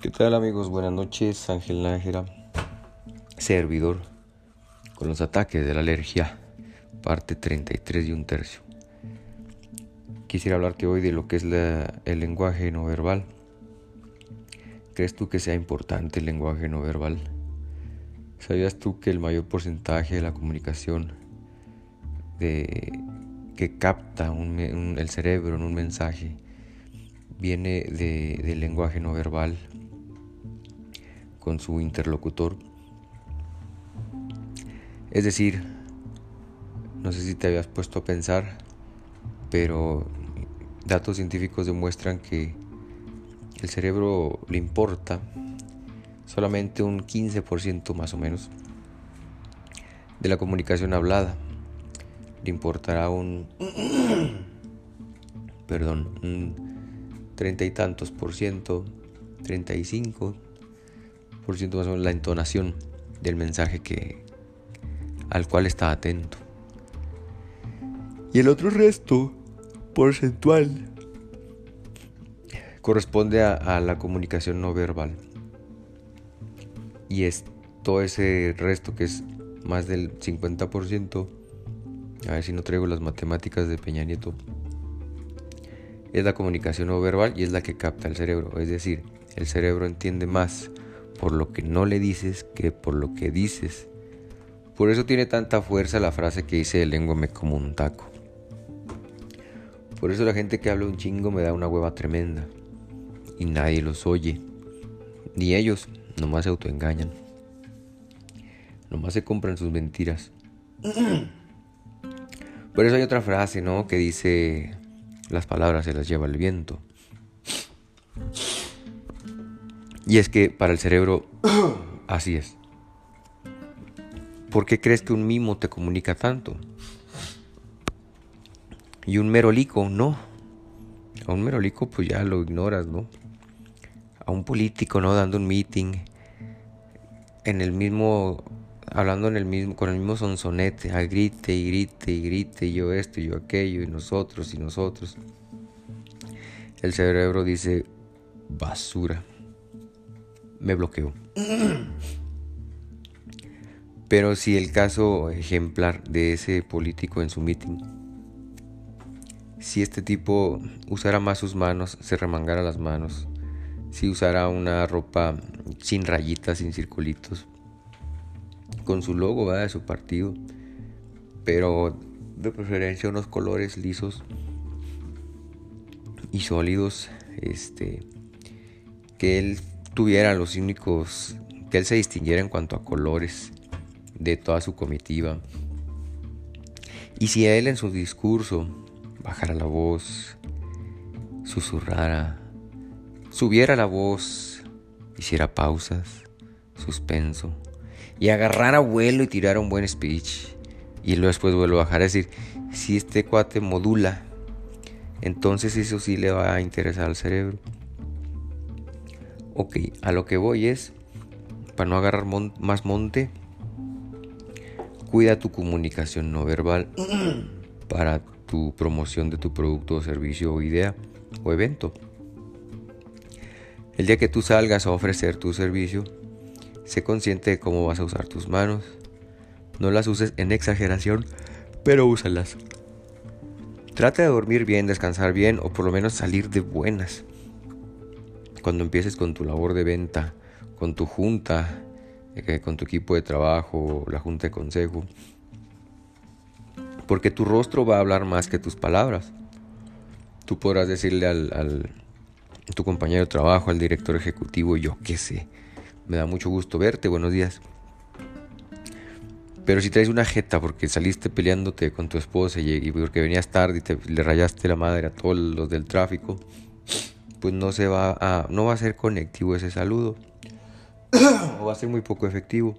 ¿Qué tal amigos? Buenas noches, Ángel Nájera, servidor, con los ataques de la alergia, parte 33 y un tercio. Quisiera hablarte hoy de lo que es el lenguaje no verbal. ¿Crees tú que sea importante el lenguaje no verbal? ¿Sabías tú que el mayor porcentaje de la comunicación de, que capta el cerebro en un mensaje viene del lenguaje no verbal con su interlocutor. Es decir, no sé si te habías puesto a pensar, pero datos científicos demuestran que el cerebro le importa solamente un 15% más o menos de la comunicación hablada. Le importará un, perdón, un treinta y tantos por ciento, 35 por ciento más o menos la entonación del mensaje que, al cual está atento. Y el otro resto porcentual corresponde a, la comunicación no verbal. Y es todo ese resto que es más del 50%, a ver si no traigo las matemáticas de Peña Nieto, es la comunicación no verbal y es la que capta el cerebro. Es decir, el cerebro entiende más por lo que no le dices que por lo que dices. Por eso tiene tanta fuerza la frase que dice el lengua me como un taco. Por eso la gente que habla un chingo me da una hueva tremenda. Y nadie los oye. Ni ellos, nomás se autoengañan. Nomás se compran sus mentiras. Por eso hay otra frase, ¿no? Que dice, las palabras se las lleva el viento. Y es que para el cerebro así es. ¿Por qué crees que un mimo te comunica tanto? Y un merolico, no. A un merolico pues ya lo ignoras, ¿no? A un político, ¿no? Dando un meeting. En el mismo, hablando en el mismo, con el mismo sonsonete, a grite y grite y grite, y yo esto y yo aquello, y nosotros y nosotros. El cerebro dice, basura me bloqueó. Pero si el caso ejemplar de ese político en su meeting, si este tipo usara más sus manos, se remangara las manos, si usara una ropa sin rayitas, sin circulitos, con su logo de su partido, pero de preferencia unos colores lisos y sólidos, este, que él tuviera los únicos, que él se distinguiera en cuanto a colores de toda su comitiva. Y si él en su discurso bajara la voz, susurrara, subiera la voz, hiciera pausas, suspenso, y agarrara vuelo y tirara un buen speech, y luego después vuelvo a bajar, es decir, si este cuate modula, entonces eso sí le va a interesar al cerebro. Ok, a lo que voy es, para no agarrar más monte, cuida tu comunicación no verbal para tu promoción de tu producto o servicio o idea o evento. El día que tú salgas a ofrecer tu servicio, sé consciente de cómo vas a usar tus manos. No las uses en exageración, pero úsalas. Trata de dormir bien, descansar bien o por lo menos salir de buenas cuando empieces con tu labor de venta, con tu junta, eh, con tu equipo de trabajo, la junta de consejo. Porque tu rostro va a hablar más que tus palabras. Tú podrás decirle al, tu compañero de trabajo, al director ejecutivo, yo qué sé, me da mucho gusto verte, buenos días. Pero si traes una jeta porque saliste peleándote con tu esposa y porque venías tarde y te, le rayaste la madre a todos los del tráfico, pues no se va a, no va a ser conectivo ese saludo. o va a ser muy poco efectivo.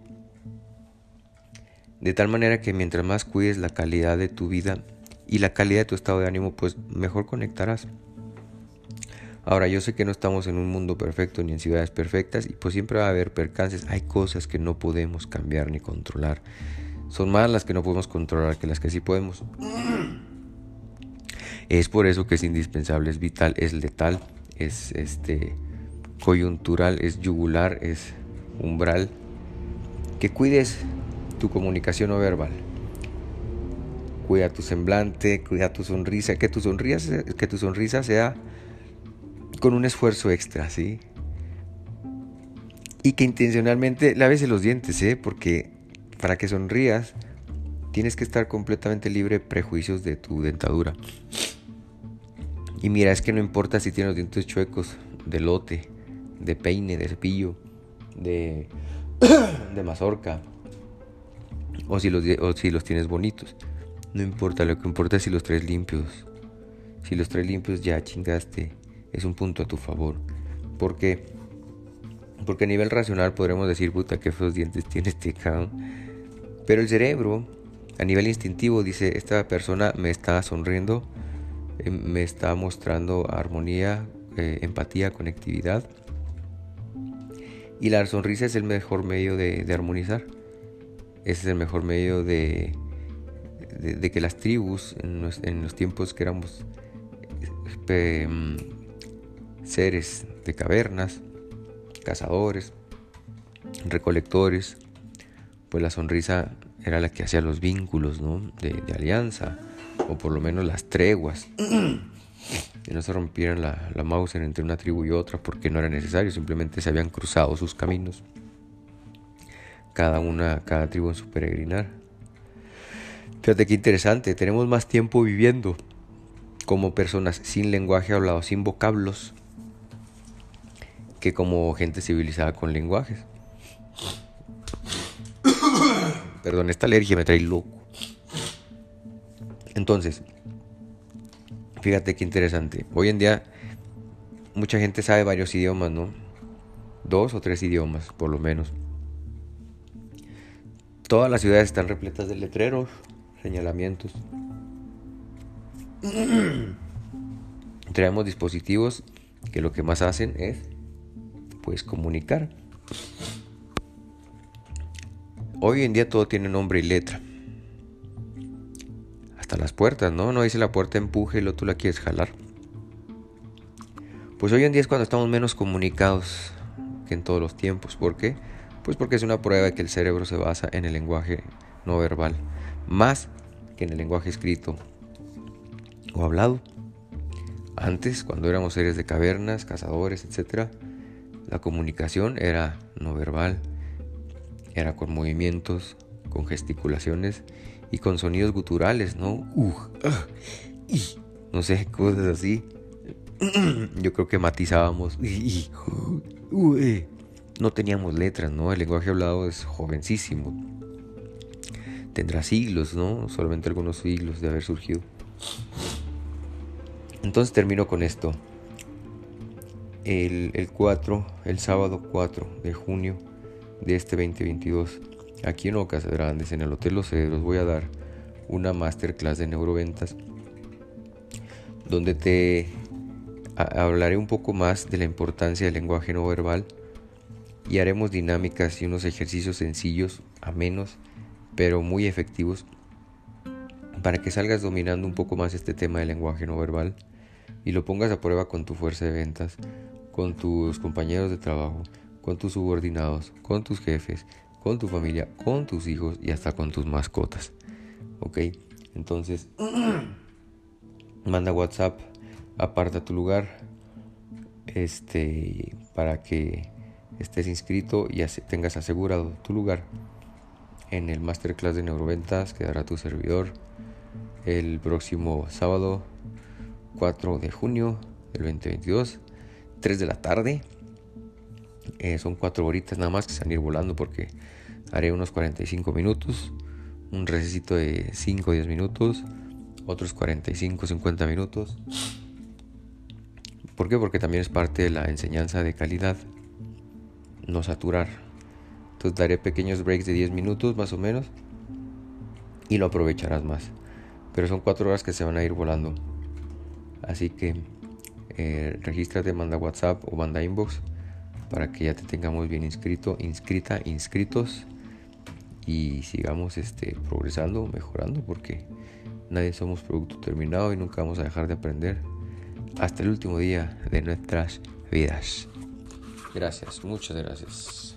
De tal manera que mientras más cuides la calidad de tu vida y la calidad de tu estado de ánimo, pues mejor conectarás. Ahora, yo sé que no estamos en un mundo perfecto ni en ciudades perfectas y pues siempre va a haber percances. Hay cosas que no podemos cambiar ni controlar. Son más las que no podemos controlar que las que sí podemos. Es por eso que es indispensable, es vital, es letal es este coyuntural, es yugular, es umbral. Que cuides tu comunicación no verbal. Cuida tu semblante, cuida tu sonrisa, que tu sonrisa, que tu sonrisa sea con un esfuerzo extra, ¿sí? Y que intencionalmente laves los dientes, ¿eh? Porque para que sonrías tienes que estar completamente libre de prejuicios de tu dentadura. Y mira, es que no importa si tienes los dientes chuecos, de lote, de peine, de cepillo, de, mazorca, o si, los, o si los tienes bonitos. No importa, lo que importa es si los traes limpios. Si los traes limpios ya chingaste. Es un punto a tu favor. ¿Por qué? Porque a nivel racional podremos decir, puta, qué feos dientes tiene este. Pero el cerebro, a nivel instintivo, dice, esta persona me está sonriendo, eh, me está mostrando armonía, eh, empatía, conectividad. Y la sonrisa es el mejor medio de, armonizar. Ese es el mejor medio de, que las tribus, en los, tiempos que éramos eh, mm, seres de cavernas, cazadores, recolectores, pues la sonrisa era la que hacía los vínculos de, alianza, o por lo menos las treguas. que no se rompieran la, la entre una tribu y otra porque no era necesario, simplemente se habían cruzado sus caminos. Cada una, cada tribu en su peregrinar. Fíjate qué interesante, tenemos más tiempo viviendo como personas sin lenguaje hablado, sin vocablos, que como gente civilizada con lenguajes. Perdón, esta alergia me trae loco. Entonces, fíjate qué interesante. Hoy en día mucha gente sabe varios idiomas, ¿no? Dos o tres idiomas, por lo menos. Todas las ciudades están repletas de letreros, señalamientos. Traemos dispositivos que lo que más hacen es pues comunicar. Hoy en día todo tiene nombre y letra. Hasta las puertas, ¿no? No dice la puerta empuje y luego tú la quieres jalar. Pues hoy en día es cuando estamos menos comunicados que en todos los tiempos. ¿Por qué? Pues porque es una prueba de que el cerebro se basa en el lenguaje no verbal, más que en el lenguaje escrito o hablado. Antes, cuando éramos seres de cavernas, cazadores, etc., la comunicación era no verbal, era con movimientos, con gesticulaciones y con sonidos guturales, ¿no? Ah, no sé, cosas así. Yo creo que matizábamos. Eh. No teníamos letras, ¿no? El lenguaje hablado es jovencísimo. Tendrá siglos, ¿no? Solamente algunos siglos de haber surgido. Entonces termino con esto el, 4, el sábado 4 de junio de este 2022, aquí en Ocas Grandes, en el Hotel Los Cedros, voy a dar una masterclass de neuroventas donde te hablaré un poco más de la importancia del lenguaje no verbal y haremos dinámicas y unos ejercicios sencillos, amenos, pero muy efectivos para que salgas dominando un poco más este tema del lenguaje no verbal y lo pongas a prueba con tu fuerza de ventas con tus compañeros de trabajo, con tus subordinados, con tus jefes, con tu familia, con tus hijos y hasta con tus mascotas. ¿Ok? Entonces, manda WhatsApp, aparta tu lugar, este, para que estés inscrito y tengas asegurado tu lugar en el masterclass de neuroventas que dará tu servidor el próximo sábado 4 de junio del 2022 3 de la tarde. Eh, son 4 horitas nada más que se van a ir volando porque haré unos 45 minutos. Un recesito de 5 o 10 minutos. Otros 45 50 minutos. ¿Por qué? Porque también es parte de la enseñanza de calidad. No saturar. Entonces daré pequeños breaks de 10 minutos más o menos. Y lo aprovecharás más. Pero son 4 horas que se van a ir volando. Así que eh, regístrate, manda WhatsApp o manda inbox para que ya te tengamos bien inscrito, inscrita, inscritos y sigamos este, progresando, mejorando porque nadie somos producto terminado y nunca vamos a dejar de aprender hasta el último día de nuestras vidas. Gracias, muchas gracias.